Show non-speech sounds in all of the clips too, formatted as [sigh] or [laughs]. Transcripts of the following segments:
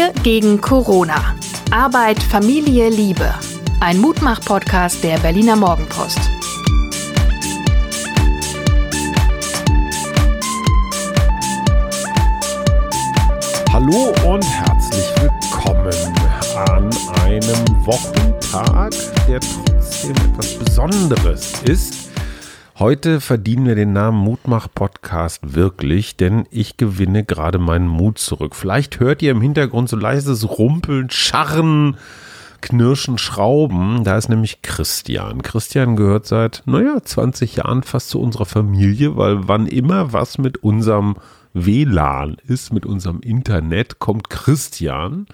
Wir gegen Corona. Arbeit, Familie, Liebe. Ein Mutmach-Podcast der Berliner Morgenpost. Hallo und herzlich willkommen an einem Wochentag, der trotzdem etwas Besonderes ist. Heute verdienen wir den Namen Mutmach Podcast wirklich, denn ich gewinne gerade meinen Mut zurück. Vielleicht hört ihr im Hintergrund so leises Rumpeln, Scharren, Knirschen, Schrauben. Da ist nämlich Christian. Christian gehört seit, naja, 20 Jahren fast zu unserer Familie, weil wann immer was mit unserem WLAN ist, mit unserem Internet, kommt Christian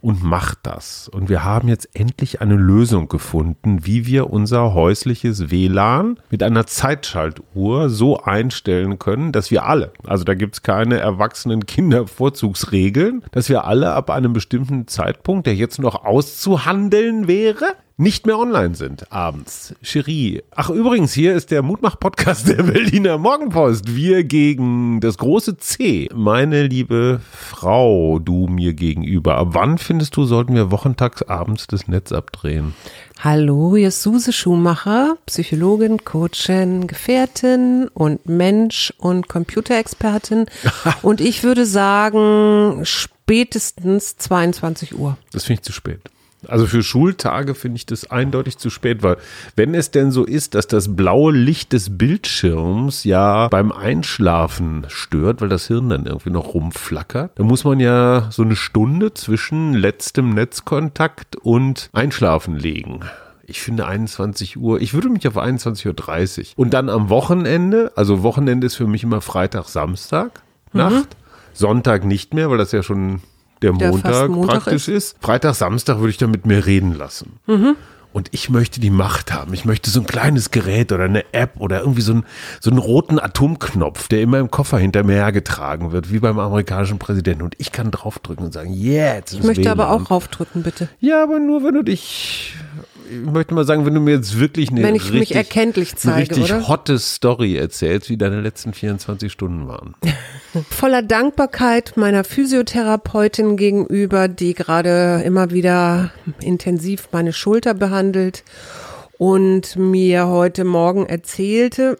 und macht das. Und wir haben jetzt endlich eine Lösung gefunden, wie wir unser häusliches WLAN mit einer Zeitschaltuhr so einstellen können, dass wir alle, also da gibt es keine erwachsenen Kindervorzugsregeln, dass wir alle ab einem bestimmten Zeitpunkt, der jetzt noch auszuhandeln wäre, nicht mehr online sind abends. Cherie. Ach, übrigens, hier ist der Mutmach-Podcast der Berliner Morgenpost. Wir gegen das große C. Meine liebe Frau, du mir gegenüber. Ab wann findest du, sollten wir wochentags abends das Netz abdrehen? Hallo, hier ist Suse Schumacher, Psychologin, Coachin, Gefährtin und Mensch und Computerexpertin. [laughs] und ich würde sagen, spätestens 22 Uhr. Das finde ich zu spät. Also für Schultage finde ich das eindeutig zu spät, weil wenn es denn so ist, dass das blaue Licht des Bildschirms ja beim Einschlafen stört, weil das Hirn dann irgendwie noch rumflackert, dann muss man ja so eine Stunde zwischen letztem Netzkontakt und Einschlafen legen. Ich finde 21 Uhr, ich würde mich auf 21.30 Uhr. Und dann am Wochenende, also Wochenende ist für mich immer Freitag, Samstag, mhm. Nacht. Sonntag nicht mehr, weil das ja schon der, der Montag, Montag, praktisch ist. ist. Freitag, Samstag würde ich dann mit mir reden lassen. Mhm. Und ich möchte die Macht haben. Ich möchte so ein kleines Gerät oder eine App oder irgendwie so, ein, so einen roten Atomknopf, der immer im Koffer hinter mir hergetragen wird, wie beim amerikanischen Präsidenten. Und ich kann draufdrücken und sagen, jetzt. Yeah, ich möchte aber auch raufdrücken, bitte. Ja, aber nur, wenn du dich ich möchte mal sagen, wenn du mir jetzt wirklich eine, wenn ich richtig, mich erkenntlich zeige, eine richtig oder? hotte Story erzählst, wie deine letzten 24 Stunden waren. [laughs] Voller Dankbarkeit meiner Physiotherapeutin gegenüber, die gerade immer wieder intensiv meine Schulter behandelt und mir heute Morgen erzählte,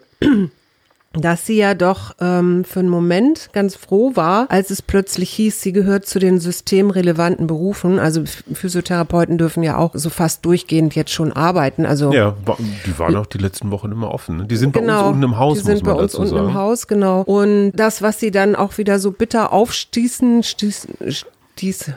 dass sie ja doch ähm, für einen Moment ganz froh war, als es plötzlich hieß, sie gehört zu den systemrelevanten Berufen. Also Physiotherapeuten dürfen ja auch so fast durchgehend jetzt schon arbeiten. Also ja, die waren auch die letzten Wochen immer offen. Ne? Die sind genau, bei uns genau, unten im Haus. Die sind bei uns unten sagen. im Haus, genau. Und das, was sie dann auch wieder so bitter aufstießen, stieß, stieß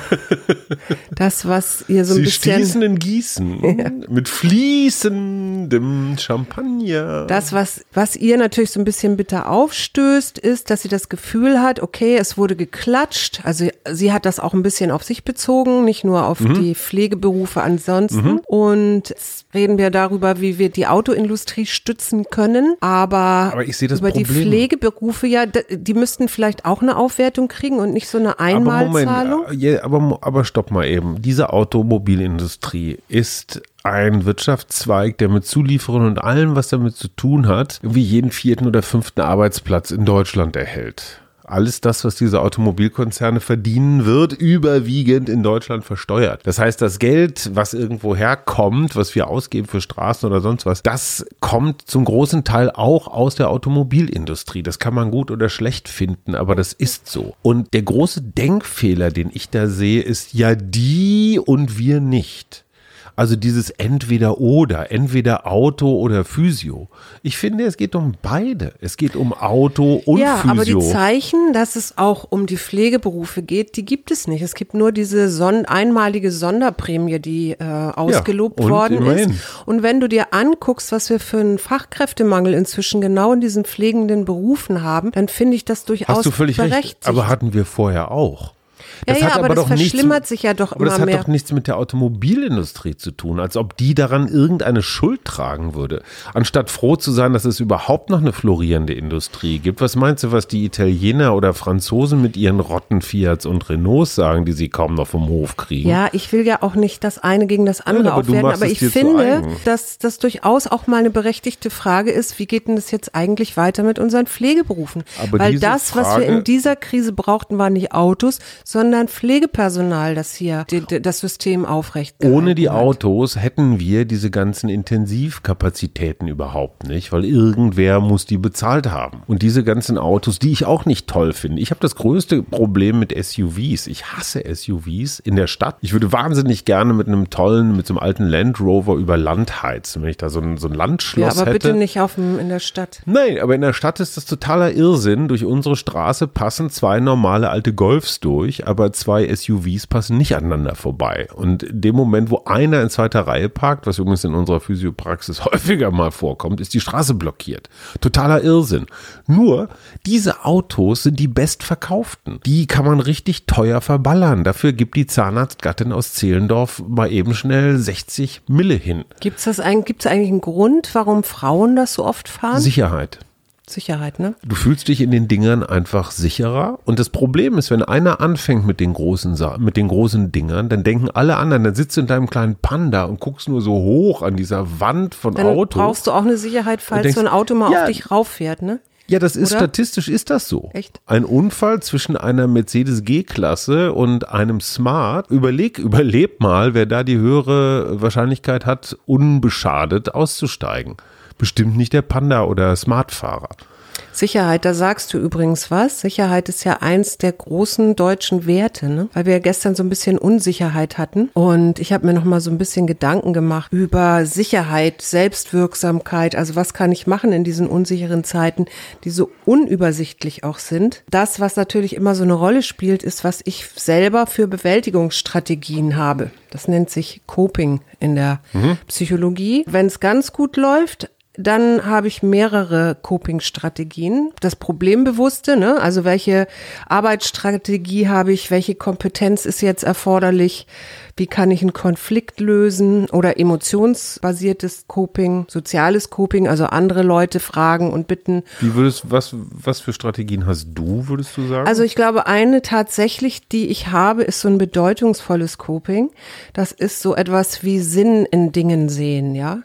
[laughs] das, was ihr so ein Sie bisschen. stießen in Gießen [laughs] ja. mit fließendem Champagner. Das, was, was ihr natürlich so ein bisschen bitter aufstößt, ist, dass sie das Gefühl hat, okay, es wurde geklatscht. Also sie hat das auch ein bisschen auf sich bezogen, nicht nur auf mhm. die Pflegeberufe ansonsten. Mhm. Und jetzt reden wir darüber, wie wir die Autoindustrie stützen können. Aber, aber ich sehe das über Problem. die Pflegeberufe, ja, die müssten vielleicht auch eine Aufwertung kriegen und nicht so eine Einmalzahlung. Aber Moment, ja, aber, aber stopp mal eben. Diese Automobilindustrie ist ein Wirtschaftszweig, der mit Zulieferern und allem, was damit zu tun hat, irgendwie jeden vierten oder fünften Arbeitsplatz in Deutschland erhält alles das, was diese Automobilkonzerne verdienen, wird überwiegend in Deutschland versteuert. Das heißt, das Geld, was irgendwo herkommt, was wir ausgeben für Straßen oder sonst was, das kommt zum großen Teil auch aus der Automobilindustrie. Das kann man gut oder schlecht finden, aber das ist so. Und der große Denkfehler, den ich da sehe, ist ja die und wir nicht. Also dieses entweder oder, entweder Auto oder Physio. Ich finde, es geht um beide. Es geht um Auto und ja, Physio. Ja, aber die Zeichen, dass es auch um die Pflegeberufe geht, die gibt es nicht. Es gibt nur diese son einmalige Sonderprämie, die äh, ausgelobt ja, worden immerhin. ist. Und wenn du dir anguckst, was wir für einen Fachkräftemangel inzwischen genau in diesen pflegenden Berufen haben, dann finde ich das durchaus Hast du völlig berechtigt. Recht. Aber hatten wir vorher auch. Das ja, ja, hat aber, das doch nichts- verschlimmert sich ja doch Aber das immer hat mehr. doch nichts mit der Automobilindustrie zu tun, als ob die daran irgendeine Schuld tragen würde. Anstatt froh zu sein, dass es überhaupt noch eine florierende Industrie gibt. Was meinst du, was die Italiener oder Franzosen mit ihren Rotten Fiats und Renaults sagen, die sie kaum noch vom Hof kriegen? Ja, ich will ja auch nicht das eine gegen das andere Nein, aber aufwerten, aber ich finde, dass das durchaus auch mal eine berechtigte Frage ist, wie geht denn das jetzt eigentlich weiter mit unseren Pflegeberufen? Aber Weil das, was wir Frage- in dieser Krise brauchten, waren nicht Autos, sondern Pflegepersonal, das hier das System aufrecht Ohne die hat. Autos hätten wir diese ganzen Intensivkapazitäten überhaupt nicht, weil irgendwer muss die bezahlt haben. Und diese ganzen Autos, die ich auch nicht toll finde. Ich habe das größte Problem mit SUVs. Ich hasse SUVs in der Stadt. Ich würde wahnsinnig gerne mit einem tollen, mit so einem alten Land Rover über Land heizen, wenn ich da so ein, so ein Ja, Landschloss aber hätte. bitte nicht auf dem, in der Stadt. Nein, aber in der Stadt ist das totaler Irrsinn. Durch unsere Straße passen zwei normale alte Golfs durch, aber zwei SUVs passen nicht aneinander vorbei. Und in dem Moment, wo einer in zweiter Reihe parkt, was übrigens in unserer Physiopraxis [laughs] häufiger mal vorkommt, ist die Straße blockiert. Totaler Irrsinn. Nur, diese Autos sind die bestverkauften. Die kann man richtig teuer verballern. Dafür gibt die Zahnarztgattin aus Zehlendorf mal eben schnell 60 Mille hin. Eigentlich, gibt's eigentlich einen Grund, warum Frauen das so oft fahren? Sicherheit. Sicherheit, ne? Du fühlst dich in den Dingern einfach sicherer. Und das Problem ist, wenn einer anfängt mit den großen, Sa mit den großen Dingern, dann denken alle anderen, dann sitzt du in deinem kleinen Panda und guckst nur so hoch an dieser Wand von Dann Autos. brauchst du auch eine Sicherheit, falls denkst, so ein Auto mal ja, auf dich rauffährt, ne? ja, das ist Oder? statistisch ist das so. Echt? Ein Unfall zwischen einer Mercedes G-Klasse und einem Smart. Überleg, [laughs] überleb mal, wer da die höhere Wahrscheinlichkeit hat, unbeschadet auszusteigen. Bestimmt nicht der Panda oder Smart-Fahrer. Sicherheit, da sagst du übrigens was. Sicherheit ist ja eins der großen deutschen Werte, ne? weil wir ja gestern so ein bisschen Unsicherheit hatten. Und ich habe mir noch mal so ein bisschen Gedanken gemacht über Sicherheit, Selbstwirksamkeit. Also was kann ich machen in diesen unsicheren Zeiten, die so unübersichtlich auch sind. Das, was natürlich immer so eine Rolle spielt, ist, was ich selber für Bewältigungsstrategien habe. Das nennt sich Coping in der Psychologie. Wenn es ganz gut läuft, dann habe ich mehrere Coping-Strategien. Das Problembewusste, ne? also welche Arbeitsstrategie habe ich, welche Kompetenz ist jetzt erforderlich, wie kann ich einen Konflikt lösen oder emotionsbasiertes Coping, soziales Coping, also andere Leute fragen und bitten. Wie würdest, was, was für Strategien hast du, würdest du sagen? Also ich glaube, eine tatsächlich, die ich habe, ist so ein bedeutungsvolles Coping. Das ist so etwas wie Sinn in Dingen sehen, ja.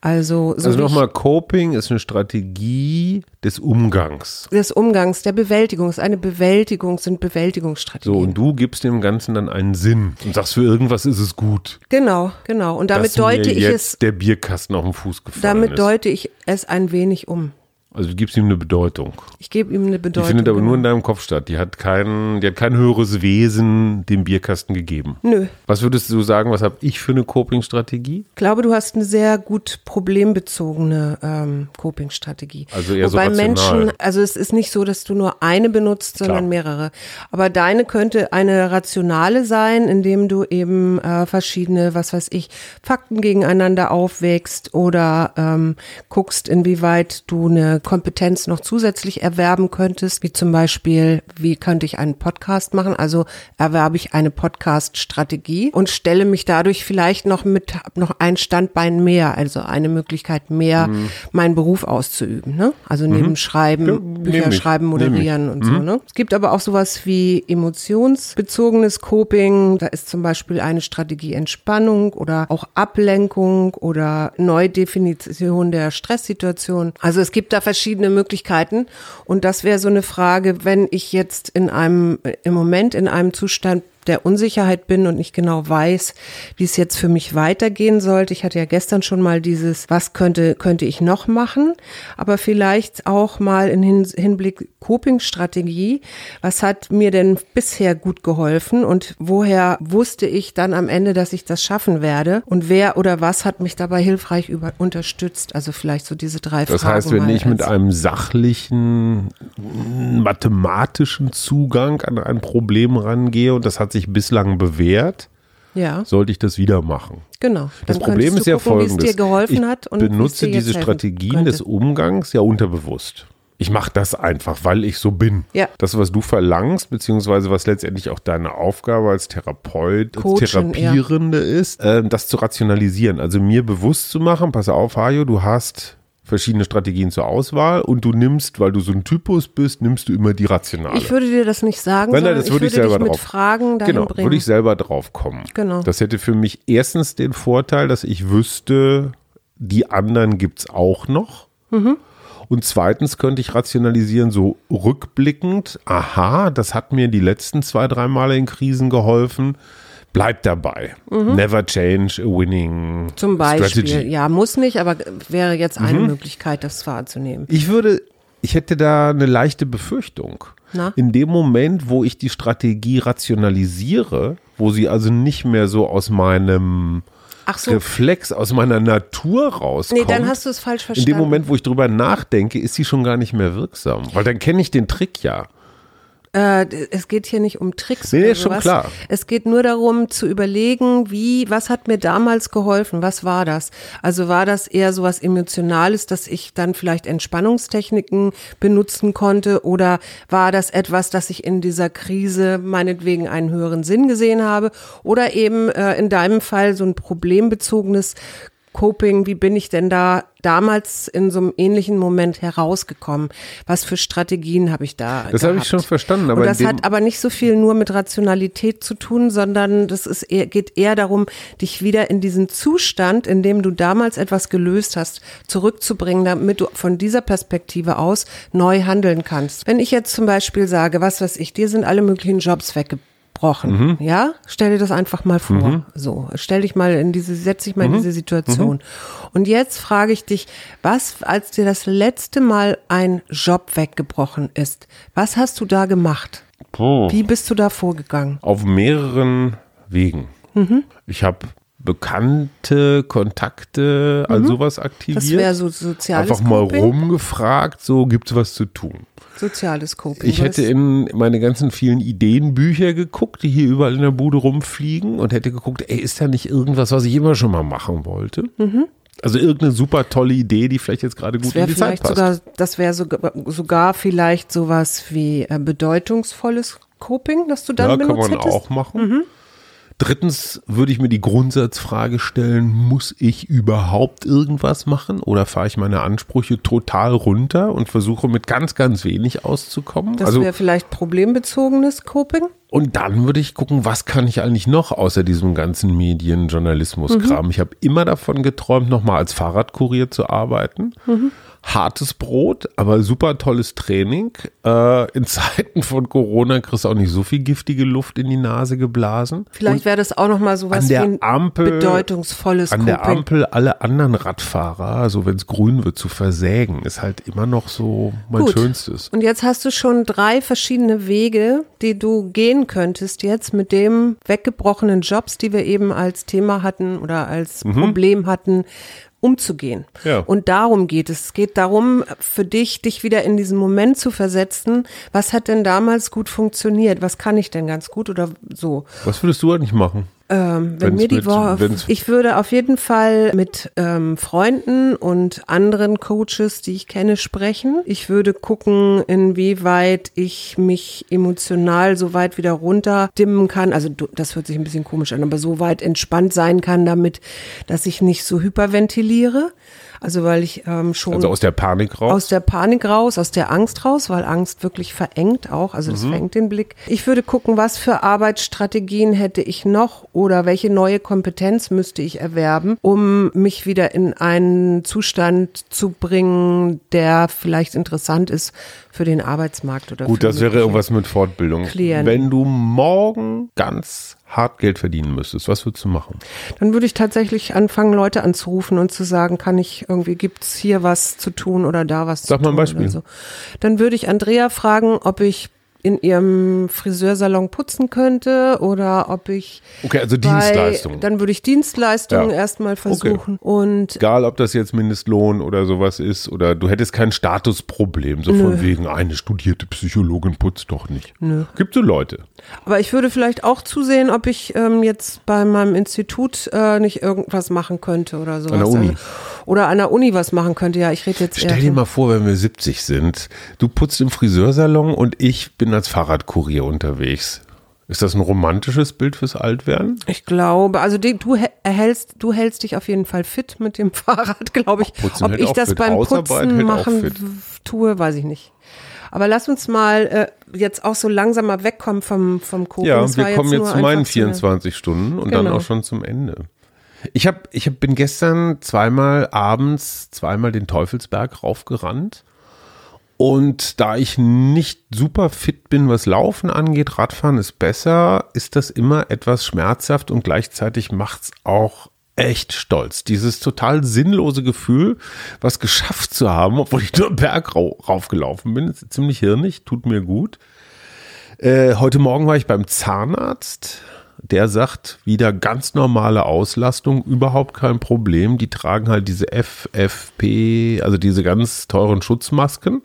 Also, so also nochmal, Coping ist eine Strategie des Umgangs. des Umgangs, der Bewältigung, ist eine Bewältigung, sind So, Bewältigungsstrategien. und du gibst dem Ganzen dann einen Sinn und sagst, für irgendwas ist es gut. genau, genau. Und damit dass deute mir ich jetzt es, der Bierkasten auf den Fuß gefallen damit ist. deute ich es ein wenig um. Also du gibst ihm eine Bedeutung. Ich gebe ihm eine Die Bedeutung. findet aber genau. nur in deinem Kopf statt. Die hat kein, die hat kein höheres Wesen dem Bierkasten gegeben. Nö. Was würdest du sagen, was habe ich für eine Coping-Strategie? Ich glaube, du hast eine sehr gut problembezogene ähm, Coping-Strategie. Also eher so Wobei rational. Menschen, also es ist nicht so, dass du nur eine benutzt, sondern Klar. mehrere. Aber deine könnte eine rationale sein, indem du eben äh, verschiedene, was weiß ich, Fakten gegeneinander aufwägst oder ähm, guckst, inwieweit du eine Kompetenz noch zusätzlich erwerben könntest, wie zum Beispiel, wie könnte ich einen Podcast machen? Also erwerbe ich eine Podcast-Strategie und stelle mich dadurch vielleicht noch mit noch ein Standbein mehr, also eine Möglichkeit mehr, meinen Beruf auszuüben. Ne? Also neben Schreiben, Ja, Bücher schreiben, moderieren und so. Ne? Es gibt aber auch sowas wie emotionsbezogenes Coping. Da ist zum Beispiel eine Strategie Entspannung oder auch Ablenkung oder Neudefinition der Stresssituation. Also es gibt da verschiedene Möglichkeiten. Und das wäre so eine Frage, wenn ich jetzt in einem, im Moment in einem Zustand der Unsicherheit bin und nicht genau weiß, wie es jetzt für mich weitergehen sollte. Ich hatte ja gestern schon mal dieses, was könnte, könnte ich noch machen, aber vielleicht auch mal in Hin Hinblick Coping-Strategie. Was hat mir denn bisher gut geholfen und woher wusste ich dann am Ende, dass ich das schaffen werde und wer oder was hat mich dabei hilfreich über, unterstützt? Also vielleicht so diese drei Das Fragen. heißt, wenn ich mit einem sachlichen, mathematischen Zugang an ein Problem rangehe und das hat sich bislang bewährt, ja, sollte ich das wieder machen. genau. Das Problem ist ja gucken, folgendes. es dir geholfen ich benutze diese Strategien könnte. des Umgangs ja unterbewusst. Ich mache das einfach, weil ich so bin. Ja. Das, was du verlangst, beziehungsweise was letztendlich auch deine Aufgabe als Therapeut, als Coachin, Therapierende ist, äh, das zu rationalisieren. Also mir bewusst zu machen, pass auf, Hajo, du hast verschiedene Strategien zur Auswahl und du nimmst, weil du so ein Typus bist, nimmst du immer die rationale. Ich würde dir das nicht sagen, Nein, nein, sondern das würde ich würde selber dich mit Fragen dahin Genau, bringen. würde ich selber drauf kommen. Genau. Das hätte für mich erstens den Vorteil, dass ich wüsste, die anderen gibt's auch noch. Mhm. Und zweitens könnte ich rationalisieren, so rückblickend, aha, das hat mir die letzten zwei, drei Male in Krisen geholfen. Bleib dabei. Never change a winning Mhm. Zum Beispiel, strategy. ja, muss nicht, aber wäre jetzt eine Mhm. Möglichkeit, das wahrzunehmen. Ich würde, ich hätte da eine leichte Befürchtung. Na? In dem Moment, wo ich die Strategie rationalisiere, wo sie also nicht mehr so aus meinem so, Reflex, aus meiner Natur rauskommt. nee, dann hast du es falsch in verstanden. dem Moment, wo ich drüber nachdenke, ist sie schon gar nicht mehr wirksam. Weil dann kenne ich den Trick ja. Äh, es geht hier nicht um Tricks. Nee, oder ist schon sowas. klar. Es geht nur darum zu überlegen, wie, was hat mir damals geholfen? Was war das? Also war das eher so was Emotionales, dass ich dann vielleicht Entspannungstechniken benutzen konnte? Oder war das etwas, dass ich in dieser Krise meinetwegen einen höheren Sinn gesehen habe? Oder eben äh, in deinem Fall so ein problembezogenes Coping, wie bin ich denn da damals in so einem ähnlichen Moment herausgekommen? Was für Strategien habe ich da? Das habe ich schon verstanden. Aber Und das hat aber nicht so viel nur mit Rationalität zu tun, sondern das ist eher, geht eher darum, dich wieder in diesen Zustand, in dem du damals etwas gelöst hast, zurückzubringen, damit du von dieser Perspektive aus neu handeln kannst. Wenn ich jetzt zum Beispiel sage, was weiß ich, dir sind alle möglichen Jobs weggebrochen. Mhm. Ja, stell dir das einfach mal vor. So, stell dich mal in diese, setz dich mal Mhm. in diese Situation. Und jetzt frage ich dich, was, als dir das letzte Mal ein Job weggebrochen ist, was hast du da gemacht? Puh. Wie bist du da vorgegangen? auf mehreren Wegen. Mhm. Ich habe bekannte Kontakte, all sowas aktiviert. Mhm. Das wäre so soziales Einfach mal Coping. rumgefragt, so gibt's was zu tun. Soziales Coping. Ich hätte in meine ganzen vielen Ideenbücher geguckt, die hier überall in der Bude rumfliegen und hätte geguckt, ey, ist da nicht irgendwas, was ich immer schon mal machen wollte? Also irgendeine super tolle Idee, die vielleicht jetzt gerade gut in die Zeit vielleicht passt. sogar, das wäre sogar, sogar vielleicht sowas wie äh, bedeutungsvolles Coping, das du dann ja, kann benutzt man hättest. auch machen. Drittens würde ich mir die Grundsatzfrage stellen, muss ich überhaupt irgendwas machen oder fahre ich meine Ansprüche total runter und versuche mit ganz, ganz wenig auszukommen? Das also, wäre vielleicht problembezogenes Coping. Und dann würde ich gucken, was kann ich eigentlich noch außer diesem ganzen Medien-Journalismus-Kram? Mhm. Ich habe immer davon geträumt, nochmal als Fahrradkurier zu arbeiten. Mhm. Hartes Brot, aber super tolles Training. Äh, in [laughs] Zeiten von Corona kriegst du auch nicht so viel giftige Luft in die Nase geblasen. Vielleicht wäre das auch nochmal sowas an wie ein Ampel- bedeutungsvolles An Coping. der Ampel alle anderen Radfahrer, also wenn es grün wird, zu versägen, ist halt immer noch so mein Gut. Schönstes. Und jetzt hast du schon drei verschiedene Wege, die du gehen könntest jetzt mit dem weggebrochenen Jobs, die wir eben als Thema hatten oder als Problem hatten, umzugehen. Mhm. Ja. Und darum geht es. Es geht darum, für dich, dich wieder in diesen Moment zu versetzen. Was hat denn damals gut funktioniert? Was kann ich denn ganz gut oder so? Was würdest du eigentlich machen? Ähm, wenn Wenn's mir die mit- Woche, ich würde auf jeden Fall mit ähm, Freunden und anderen Coaches, die ich kenne, sprechen. Ich würde gucken, inwieweit ich mich emotional so weit wieder runterdimmen kann. Also das hört sich ein bisschen komisch an, aber so weit entspannt sein kann damit, dass ich nicht so hyperventiliere. Also weil ich ähm, schon Also aus der Panik raus? aus der Panik raus, aus der Angst raus, weil Angst wirklich verengt auch, also das verengt den Blick. Ich würde gucken, was für Arbeitsstrategien hätte ich noch oder welche neue Kompetenz müsste ich erwerben, um mich wieder in einen Zustand zu bringen, der vielleicht interessant ist für den Arbeitsmarkt oder Gut, das wäre irgendwas mit Fortbildung. Klienten. Wenn du morgen ganz hart Geld verdienen müsstest, was würdest du machen? Dann würde ich tatsächlich anfangen, Leute anzurufen und zu sagen, kann ich irgendwie, gibt's hier was zu tun oder da was Sag zu mal ein tun Beispiel. so. Dann würde ich Andrea fragen, ob ich in ihrem Friseursalon putzen könnte oder ob ich Okay, also Dienstleistungen. Dann würde ich Dienstleistungen Ja. erstmal versuchen und Egal, ob das jetzt Mindestlohn oder sowas ist, oder du hättest kein Statusproblem, so von wegen, eine studierte Psychologin putzt doch nicht. Nö. Gibt so Leute. Aber ich würde vielleicht auch zusehen, ob ich ähm, jetzt bei meinem Institut äh, nicht irgendwas machen könnte oder sowas. An der Uni. Also, oder an der Uni was machen könnte. Ja, ich rede jetzt Stell dir mal vor, wenn wir 70 sind. Du putzt im Friseursalon und ich bin als Fahrradkurier unterwegs. Ist das ein romantisches Bild fürs Altwerden? Ich glaube, also die, du hä- erhältst, du hältst dich auf jeden Fall fit mit dem [laughs] Fahrrad, glaube ich. Putzen Ob ich das fit. beim Putzen machen tue, weiß ich nicht. Aber lass uns mal äh, jetzt auch so langsam mal wegkommen vom, vom Kochen. Ja, Das wir kommen jetzt zu meinen einfach so eine- 24 Stunden und dann Genau. auch schon zum Ende. Ich hab, ich hab, bin gestern zweimal abends, zweimal den Teufelsberg raufgerannt. Und da ich nicht super fit bin, was Laufen angeht, Radfahren ist besser, ist das immer etwas schmerzhaft und gleichzeitig macht's auch echt stolz. Dieses total sinnlose Gefühl, was geschafft zu haben, obwohl ich nur Berg rau raufgelaufen bin, ist ziemlich hirnig, tut mir gut. Äh, heute Morgen war ich beim Zahnarzt. Der sagt, wieder ganz normale Auslastung, überhaupt kein Problem. Die tragen halt diese FFP, also diese ganz teuren Schutzmasken.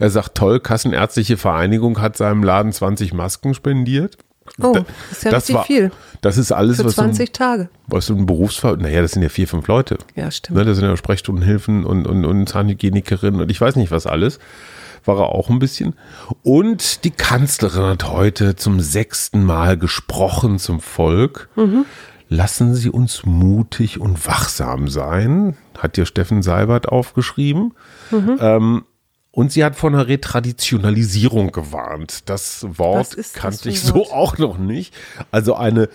Er sagt, toll, Kassenärztliche Vereinigung hat seinem Laden 20 Masken spendiert. Oh, Da- ist ja richtig viel. Das ist alles, Für was so ein, 20 Tage. was so ein Berufsfall, naja, das sind ja vier, fünf Leute. Ja, stimmt. Ne, das sind ja Sprechstundenhilfen und, und, und Zahnhygienikerinnen und ich weiß nicht was alles. War er auch ein bisschen. Und die Kanzlerin hat heute zum sechsten Mal gesprochen zum Volk. Lassen Sie uns mutig und wachsam sein, hat dir Steffen Seibert aufgeschrieben. Ähm, und sie hat von einer Retraditionalisierung gewarnt. Das Wort kannte ich so Wort? auch noch nicht. Also eine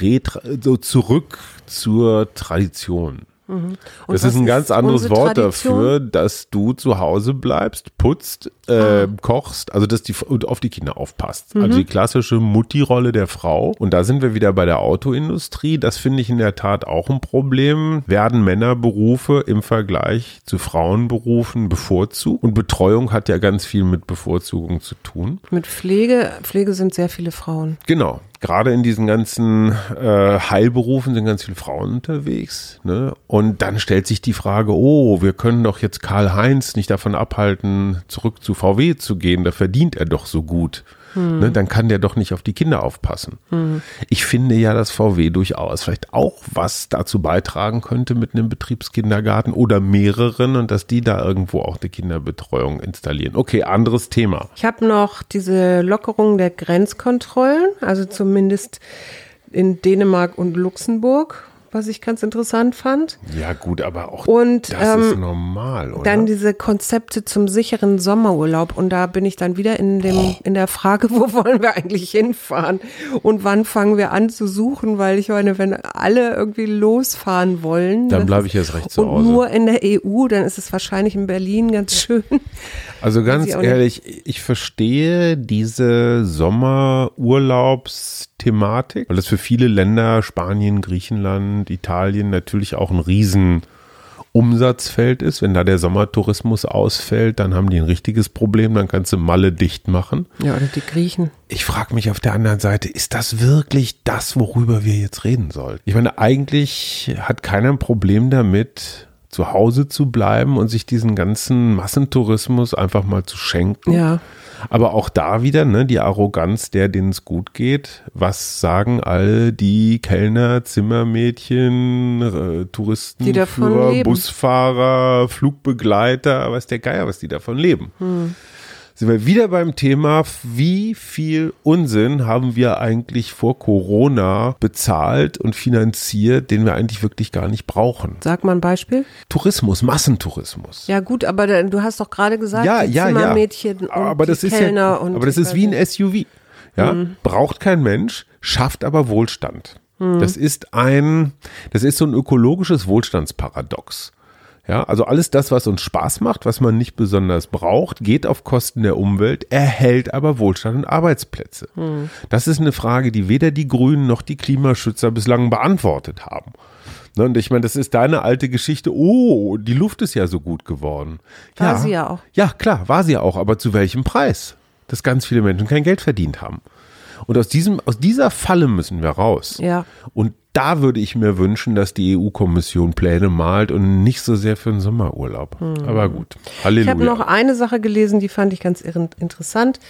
Retra so zurück zur Tradition. Und Das ist ein ganz anderes unsere Wort Tradition? dafür, dass du zu Hause bleibst, putzt, Ah. äh, kochst, also dass die und auf die Kinder aufpasst. Mhm. Also die klassische Mutti-Rolle der Frau. Und da sind wir wieder bei der Autoindustrie. Das finde ich in der Tat auch ein Problem. Werden Männerberufe im Vergleich zu Frauenberufen bevorzugt? Und Betreuung hat ja ganz viel mit Bevorzugung zu tun. Mit Pflege, Pflege sind sehr viele Frauen. Genau. Gerade in diesen ganzen äh, Heilberufen sind ganz viele Frauen unterwegs. Ne? Und dann stellt sich die Frage, oh, wir können doch jetzt Karl-Heinz nicht davon abhalten, zurück zu VW zu gehen. Da verdient er doch so gut. Ne? Dann kann der doch nicht auf die Kinder aufpassen. Ich finde ja, dass VW durchaus vielleicht auch was dazu beitragen könnte mit einem Betriebskindergarten oder mehreren und dass die da irgendwo auch eine Kinderbetreuung installieren. Okay, anderes Thema. Ich habe noch diese Lockerung der Grenzkontrollen, also zumindest in Dänemark und Luxemburg, was ich ganz interessant fand. Ja gut, aber auch Und das ist ähm, normal, oder? dann diese Konzepte zum sicheren Sommerurlaub. Und da bin ich dann wieder in, dem, in der Frage, [laughs] wo wollen wir eigentlich hinfahren? Und wann fangen wir an zu suchen? Weil ich meine, wenn alle irgendwie losfahren wollen. Dann bleibe ist- ich erst recht zu Und Hause. nur in der EU, dann ist es wahrscheinlich in Berlin ganz schön. Also ganz ehrlich, ich verstehe diese Sommerurlaubsthematik, weil das für viele Länder, Spanien, Griechenland, Italien natürlich auch ein riesen Umsatzfeld ist. Wenn da der Sommertourismus ausfällt, dann haben die ein richtiges Problem, dann kannst du Malle dicht machen. Ja, oder die Griechen. Ich frage mich auf der anderen Seite, ist das wirklich das, worüber wir jetzt reden sollten? Ich meine, eigentlich hat keiner ein Problem damit, zu Hause zu bleiben und sich diesen ganzen Massentourismus einfach mal zu schenken. Ja. Aber auch da wieder, ne, die Arroganz der, denen es gut geht. Was sagen all die Kellner, Zimmermädchen, äh, Touristen, Die davon Führer, leben. Busfahrer, Flugbegleiter, weiß der Geier, was die davon leben. Hm. Sind wir wieder beim Thema, wie viel Unsinn haben wir eigentlich vor Corona bezahlt und finanziert, den wir eigentlich wirklich gar nicht brauchen. Sag mal ein Beispiel. Tourismus, Massentourismus. Ja gut, aber du hast doch gerade gesagt, ja, die ja, Zimmermädchen ja. und aber das ist Kellner ja, aber das ist wie ein. SUV. Ja, braucht kein Mensch, schafft aber Wohlstand. Das ist ein, das ist so ein ökologisches Wohlstandsparadox. Ja, also alles das, was uns Spaß macht, was man nicht besonders braucht, geht auf Kosten der Umwelt, erhält aber Wohlstand und Arbeitsplätze. Das ist eine Frage, die weder die Grünen noch die Klimaschützer bislang beantwortet haben. Ne, und ich meine, das ist deine alte Geschichte. Oh, die Luft ist ja so gut geworden. War sie ja auch. Ja, klar, war sie ja auch, aber zu welchem Preis? Dass ganz viele Menschen kein Geld verdient haben. Und aus diesem, aus dieser Falle müssen wir raus. Ja. Und da würde ich mir wünschen, dass die EU-Kommission Pläne malt und nicht so sehr für den Sommerurlaub. Aber gut, Halleluja. Ich habe noch eine Sache gelesen, die fand ich ganz interessant.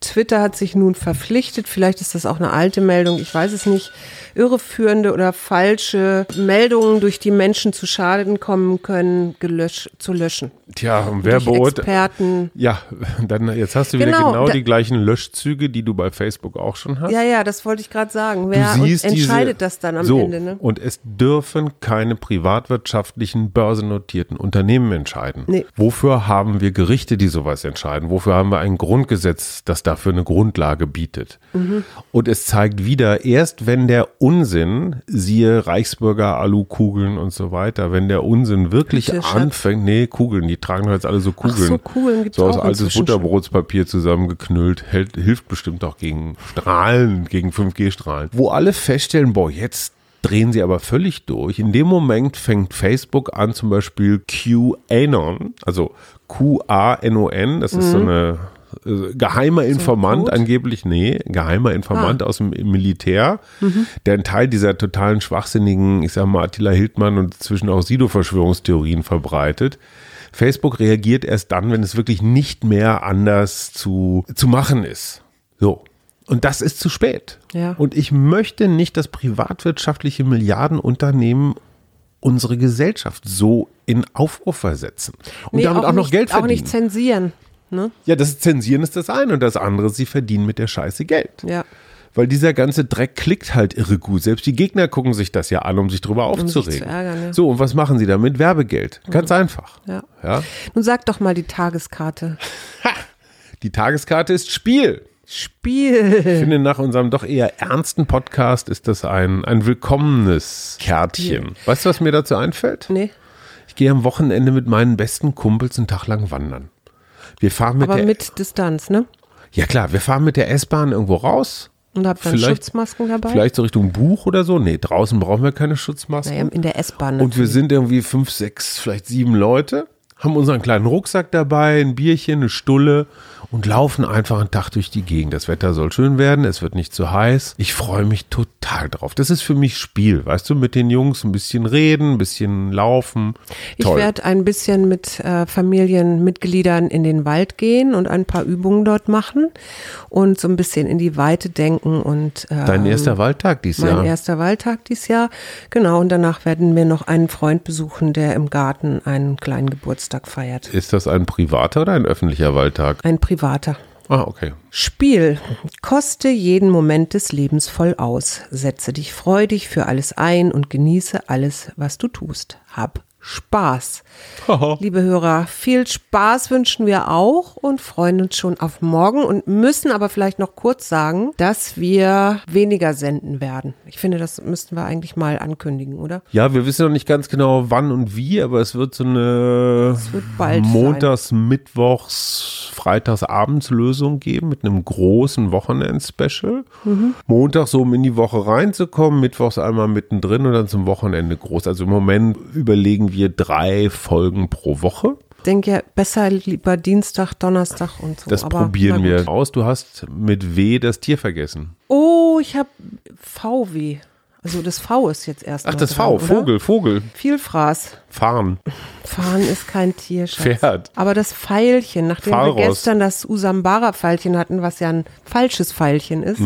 Twitter hat sich nun verpflichtet, vielleicht ist das auch eine alte Meldung, ich weiß es nicht, irreführende oder falsche Meldungen, durch die Menschen zu Schaden kommen können, gelöscht, zu löschen. Tja, und Durch Werbot. Experten. Ja, [laughs] dann jetzt hast du wieder Genau, genau, die gleichen Löschzüge, die du bei Facebook auch schon hast. Ja, ja, das wollte ich gerade sagen. Wer entscheidet diese, das dann am so, Ende? Ne? Und es dürfen keine privatwirtschaftlichen börsennotierten Unternehmen entscheiden. Nee. Wofür haben wir Gerichte, die sowas entscheiden? Wofür haben wir ein Grundgesetz, das dafür eine Grundlage bietet? Mhm. Und es zeigt wieder, erst wenn der Unsinn, siehe Reichsbürger, Alukugeln und so weiter, wenn der Unsinn wirklich anfängt, nee, Kugeln, die tragen doch jetzt alle so Kugeln. so, Kugeln gibt's So aus auch altes. Butterbrotspapier zusammengeknüllt, hält, hilft bestimmt auch gegen Strahlen, gegen 5G-Strahlen. Wo alle feststellen, boah, jetzt drehen sie aber völlig durch. In dem Moment fängt Facebook an, zum Beispiel QAnon, also Q-A-N-O-N, das ist so eine äh, geheimer Informant, Code? angeblich, nee, geheimer Informant aus dem Militär, der einen Teil dieser totalen schwachsinnigen, ich sag mal, Attila Hildmann und zwischen auch Sido-Verschwörungstheorien verbreitet. Facebook reagiert erst dann, wenn es wirklich nicht mehr anders zu, zu machen ist. So. Und das ist zu spät. Ja. Und ich möchte nicht, dass privatwirtschaftliche Milliardenunternehmen unsere Gesellschaft so in Aufruhr versetzen und Nee, damit auch, noch nicht, Geld Auch verdienen. nicht zensieren. Ne? ja, das Zensieren ist das eine und das andere, sie verdienen mit der Scheiße Geld. Ja. Weil dieser ganze Dreck klickt halt irre gut. Selbst die Gegner gucken sich das ja an, um sich drüber sich aufzuregen. zu ärgern, ja. So, und was machen sie damit? Werbegeld. Ganz einfach. Ja. ja. Nun sag doch mal die Tageskarte. Die Tageskarte ist Spiel. Spiel. Ich finde, nach unserem doch eher ernsten Podcast ist das ein, ein willkommenes Kärtchen. Weißt du, was mir dazu einfällt? Nee, Ich gehe am Wochenende mit meinen besten Kumpels einen Tag lang wandern. Wir fahren mit aber mit Distanz, ne? ja klar, wir fahren mit der S-Bahn irgendwo raus. Und habt dann Vielleicht- Schutzmasken dabei? Vielleicht so Richtung Buch oder so. Nee, draußen brauchen wir keine Schutzmasken. Naja, in der S-Bahn. Und wir sind irgendwie fünf, sechs, vielleicht sieben Leute, haben unseren kleinen Rucksack dabei, ein Bierchen, eine Stulle und laufen einfach einen Tag durch die Gegend. Das Wetter soll schön werden, es wird nicht zu heiß. Ich freue mich total drauf. Das ist für mich Spiel, weißt du, mit den Jungs ein bisschen reden, ein bisschen laufen. Ich Toll. werde ein bisschen mit äh, Familienmitgliedern in den Wald gehen und ein paar Übungen dort machen und so ein bisschen in die Weite denken und äh, Dein erster Waldtag dieses mein Jahr. erster Waldtag dieses Jahr. Genau, und danach werden wir noch einen Freund besuchen, der im Garten einen kleinen Geburtstag feiert. Ist das ein privater oder ein öffentlicher Waldtag? Ein privater. Ah, okay. Spiel. Koste jeden Moment des Lebens voll aus. Setze dich freudig für alles ein und genieße alles, was du tust. Hab Spaß. Liebe Hörer, viel Spaß wünschen wir auch und freuen uns schon auf morgen und müssen aber vielleicht noch kurz sagen, dass wir weniger senden werden. Ich finde, das müssten wir eigentlich mal ankündigen, oder? Ja, wir wissen noch nicht ganz genau wann und wie, aber es wird so eine wird Montags, Mittwochs, Freitags, Abendslösung geben mit einem großen Wochenend-Special. Mhm. Montag so, um in die Woche reinzukommen, Mittwochs einmal mittendrin und dann zum Wochenende groß. Also im Moment überlegen wir drei Folgen pro Woche. Ich denke ja, besser lieber Dienstag, Donnerstag und so. Das aber probieren wir aus. Du hast mit W das Tier vergessen. Oh, ich habe VW. Also das V ist jetzt erst Ach, das dran, V, oder? Vogel, Vogel, Vielfraß. Fahren. Fahren ist kein Tier, Schatz. Pferd. Aber das Pfeilchen, nachdem Pfeilross. wir gestern das Usambara-Pfeilchen hatten, was ja ein falsches Pfeilchen ist,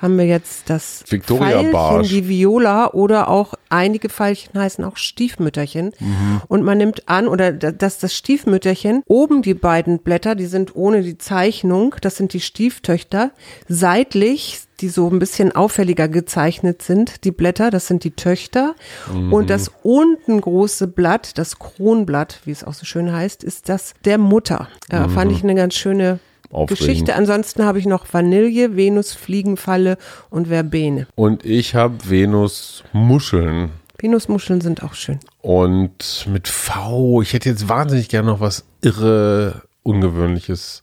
haben wir jetzt das Mhm. Victoria Pfeilchen, Barsch. die Viola oder auch einige Pfeilchen heißen auch Stiefmütterchen. Mhm. Und man nimmt an, oder da- dass das Stiefmütterchen, oben die beiden Blätter, die sind ohne die Zeichnung, das sind die Stieftöchter, seitlich die so ein bisschen auffälliger gezeichnet sind, die Blätter, das sind die Töchter. Mhm. Und das unten große Blatt, das Kronblatt, wie es auch so schön heißt, ist das der Mutter. Äh, Fand ich eine ganz schöne Aufregend. Geschichte. Ansonsten habe ich noch Vanille, Venus, Fliegenfalle und Verbene. Und ich habe Venus Muscheln. Venusmuscheln sind auch schön. Und mit V, ich hätte jetzt wahnsinnig gerne noch was irre Ungewöhnliches.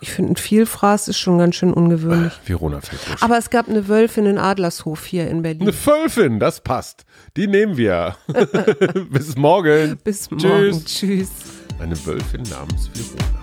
Ich finde, ein Vielfraß ist schon ganz schön ungewöhnlich. Verona fällt mir Aber es gab eine Wölfin in Adlershof hier in Berlin. Eine Völfin, das passt. Die nehmen wir. [laughs] Bis morgen. Bis morgen. Tschüss. Tschüss. Eine Wölfin namens Verona.